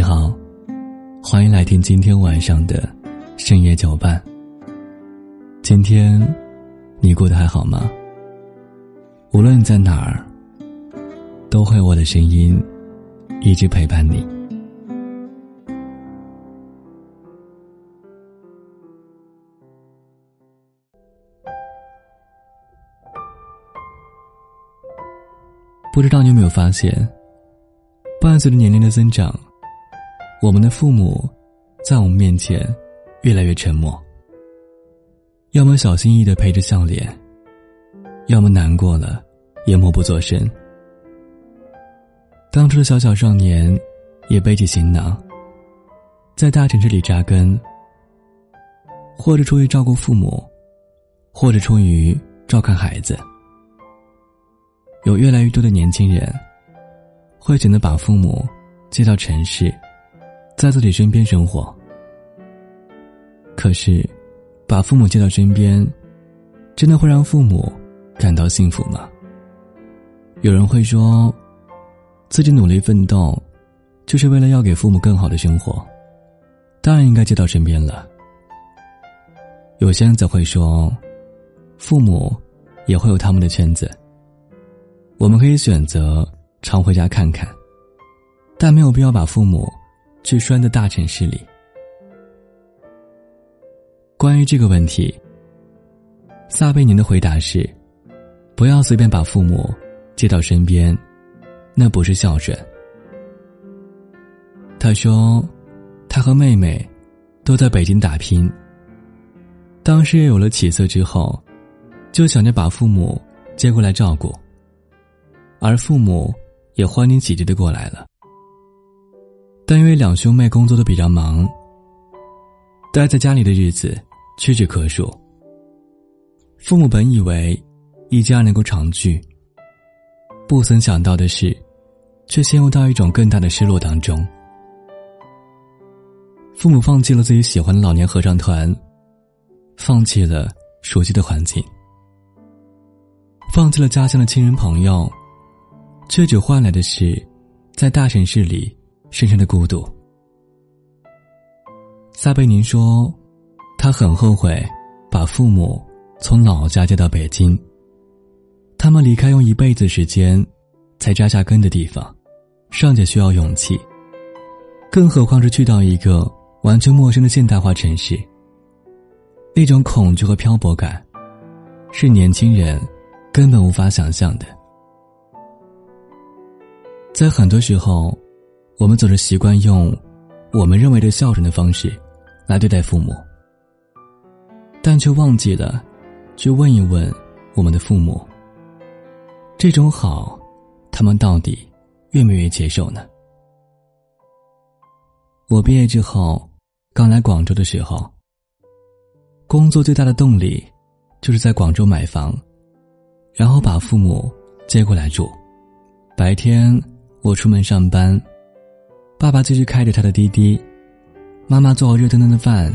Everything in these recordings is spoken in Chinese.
你好，欢迎来听今天晚上的深夜酒伴。今天你过得还好吗？无论你在哪儿，都会我的声音一直陪伴你。不知道你有没有发现，伴随着年龄的增长，我们的父母在我们面前越来越沉默，要么小心翼翼的陪着笑脸，要么难过了也默不作声。当初的小小少年，也背起行囊，在大城市里扎根，或者出于照顾父母，或者出于照看孩子。有越来越多的年轻人，会选择把父母接到城市，在自己身边生活。可是，把父母接到身边，真的会让父母感到幸福吗？有人会说，自己努力奋斗，就是为了要给父母更好的生活，当然应该接到身边了。有些人则会说，父母也会有他们的圈子。我们可以选择常回家看看，但没有必要把父母去拴的大城市里。关于这个问题，撒贝宁的回答是：不要随便把父母接到身边，那不是孝顺。他说，他和妹妹都在北京打拼，当事业有了起色之后，就想着把父母接过来照顾。而父母也欢迎喜地的过来了，但因为两兄妹工作都比较忙，待在家里的日子屈指可数。父母本以为一家能够长聚，不曾想到的是，却陷入到一种更大的失落当中。父母放弃了自己喜欢的老年合唱团，放弃了熟悉的环境，放弃了家乡的亲人朋友。却只换来的是，在大城市里深深的孤独。撒贝宁说，他很后悔把父母从老家接到北京。他们离开用一辈子时间才扎下根的地方，尚且需要勇气，更何况是去到一个完全陌生的现代化城市。那种恐惧和漂泊感，是年轻人根本无法想象的。在很多时候，我们总是习惯用我们认为的孝顺的方式来对待父母，但却忘记了去问一问我们的父母：这种好，他们到底愿不愿意接受呢？我毕业之后，刚来广州的时候，工作最大的动力就是在广州买房，然后把父母接过来住，白天。我出门上班，爸爸继续开着他的滴滴，妈妈做好热腾腾的饭，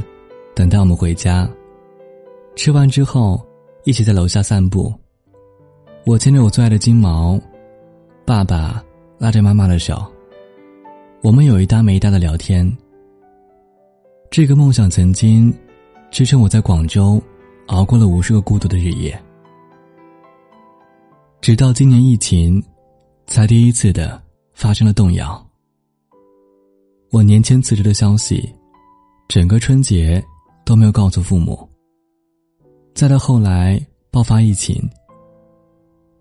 等待我们回家。吃完之后，一起在楼下散步。我牵着我最爱的金毛，爸爸拉着妈妈的手，我们有一搭没一搭的聊天。这个梦想曾经支撑我在广州熬过了无数个孤独的日夜，直到今年疫情，才第一次的。发生了动摇。我年前辞职的消息，整个春节都没有告诉父母。再到后来爆发疫情，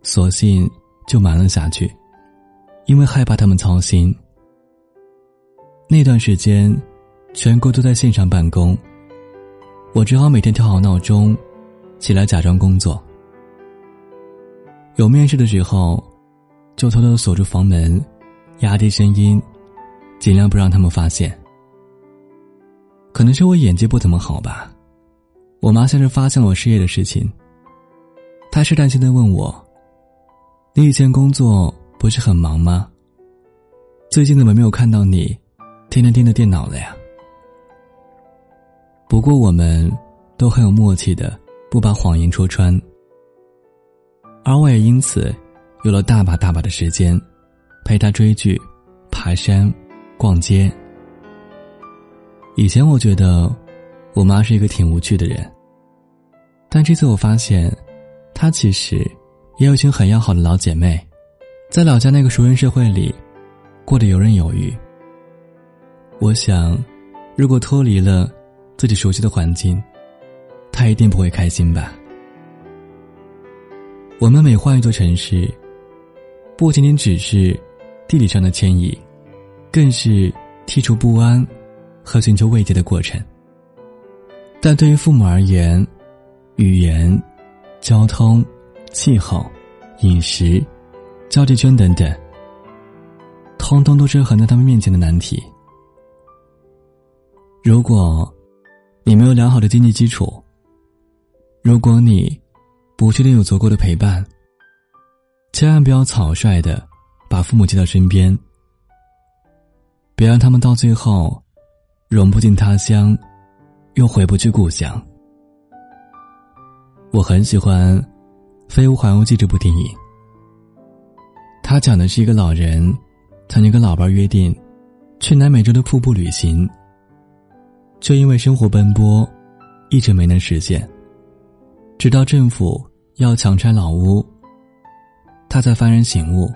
索性就瞒了下去，因为害怕他们操心。那段时间，全国都在线上办公，我只好每天调好闹钟，起来假装工作。有面试的时候，就偷偷锁住房门。压低声音，尽量不让他们发现。可能是我演技不怎么好吧，我妈像是发现了我失业的事情。她试探性的问我：“你以前工作不是很忙吗？最近怎么没有看到你，天天盯着电脑了呀？”不过我们都很有默契的，不把谎言戳穿。而我也因此有了大把大把的时间。陪他追剧、爬山、逛街、以前我觉得，我妈是一个挺无趣的人。但这次我发现，她其实也有一群很要好的老姐妹，在老家那个熟人社会里，过得游刃有余。我想，如果脱离了自己熟悉的环境，她一定不会开心吧。我们每换一座城市，不仅仅只是地理上的迁移，更是剔除不安和寻求慰藉的过程。但对于父母而言，语言、交通、气候、饮食、交际圈等等，通通都是横在他们面前的难题。如果你没有良好的经济基础，如果你……不确定有足够的陪伴，千万不要草率的把父母接到身边，别让他们到最后融不进他乡，又回不去故乡。我很喜欢《飞屋环游记》这部电影，它讲的是一个老人曾经跟老伴约定去南美洲的瀑布旅行，却因为生活奔波，一直没能实现。直到政府要强拆老屋，他才幡然醒悟，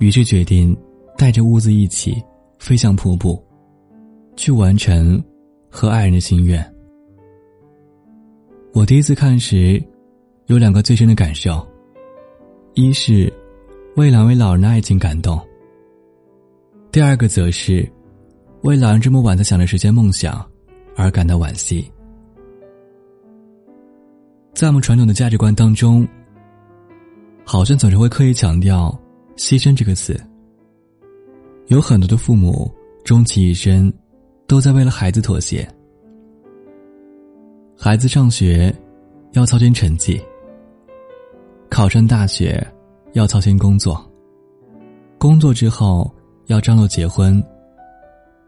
于是决定带着屋子一起飞向瀑布，去完成和爱人的心愿。我第一次看时，有两个最深的感受：一是为两位老人的爱情感动；第二个则是为老人这么晚才想着实现梦想而感到惋惜。在我们传统的价值观当中，好像总是会刻意强调“牺牲”这个词。有很多的父母终其一生，都在为了孩子妥协。孩子上学要操心成绩，考上大学要操心工作，工作之后要张罗结婚，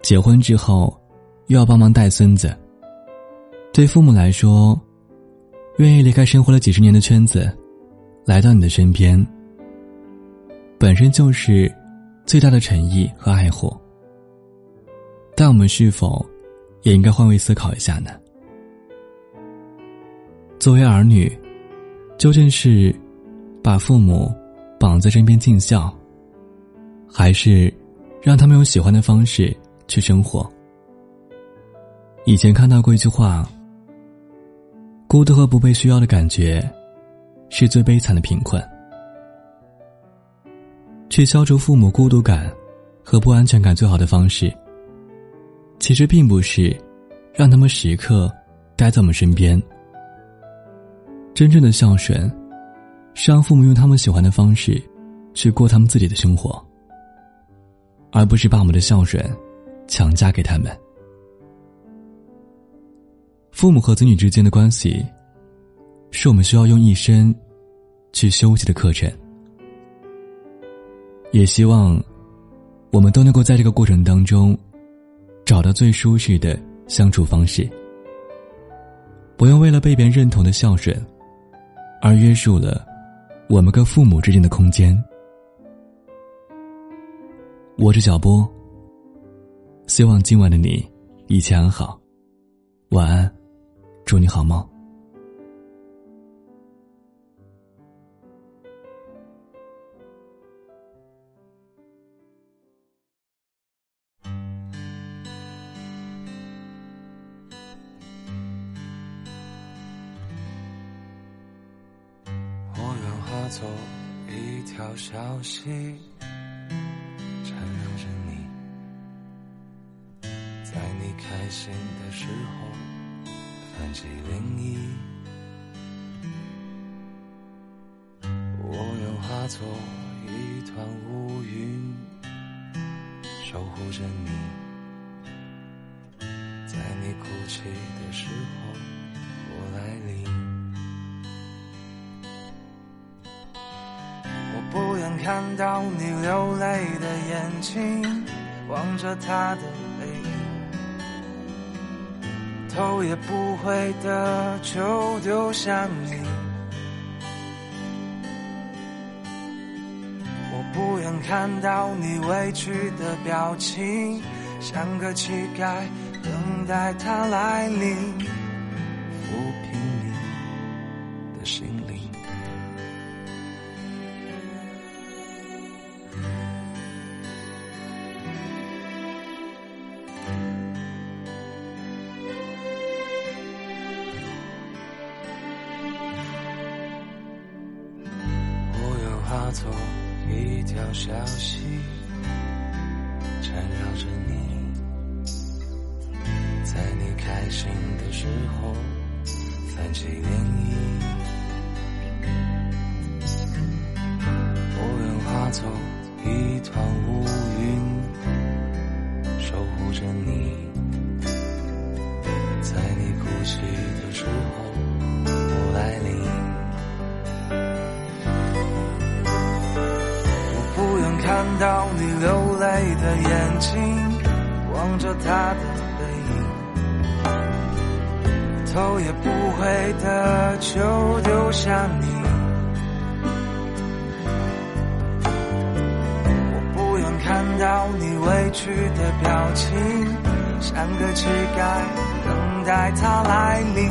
结婚之后又要帮忙带孙子。对父母来说，愿意离开生活了几十年的圈子，来到你的身边，本身就是最大的诚意和爱护。但我们是否也应该换位思考一下呢？作为儿女，究竟是把父母绑在身边尽孝，还是让他们用喜欢的方式去生活？以前看到过一句话。孤独和不被需要的感觉，是最悲惨的贫困。去消除父母孤独感和不安全感最好的方式，其实并不是让他们时刻待在我们身边。真正的孝顺，是让父母用他们喜欢的方式去过他们自己的生活，而不是把我们的孝顺强加给他们。父母和子女之间的关系，是我们需要用一生去修习的课程。也希望我们都能够在这个过程当中，找到最舒适的相处方式，不用为了被别人认同的孝顺，而约束了我们跟父母之间的空间。我是小波，希望今晚的你一切安好，晚安。祝你好梦。做一条小溪，缠绕着你，在你开心的时候。泛起涟漪，我愿化作一团乌云，守护着你，在你哭泣的时候，我来临。看到你流泪的眼睛，望着他的背影。头也不回的就丢下你，我不愿看到你委屈的表情，像个乞丐等。待他来临，化作一条小溪，缠绕着你，在你开心的时候泛起涟漪。我愿化作一团乌云，守护着你，在你哭泣的时候看到你流泪的眼睛，望着他的背影，头也不回的就丢下你。我不愿看到你委屈的表情，像个乞丐等待他来临，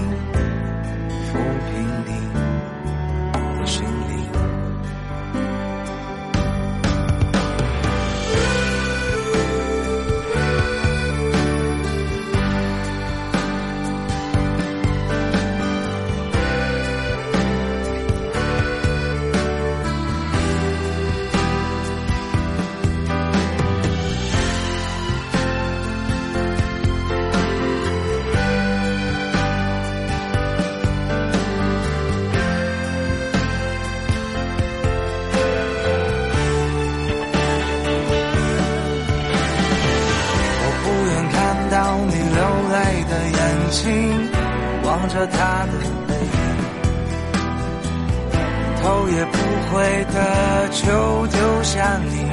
着他的背影，头也不回的就丢下你。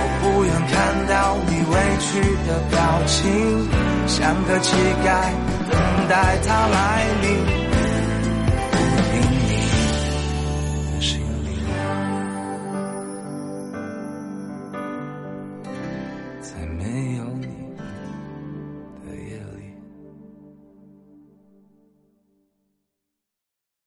我不愿看到你委屈的表情，像个乞丐等待他来临。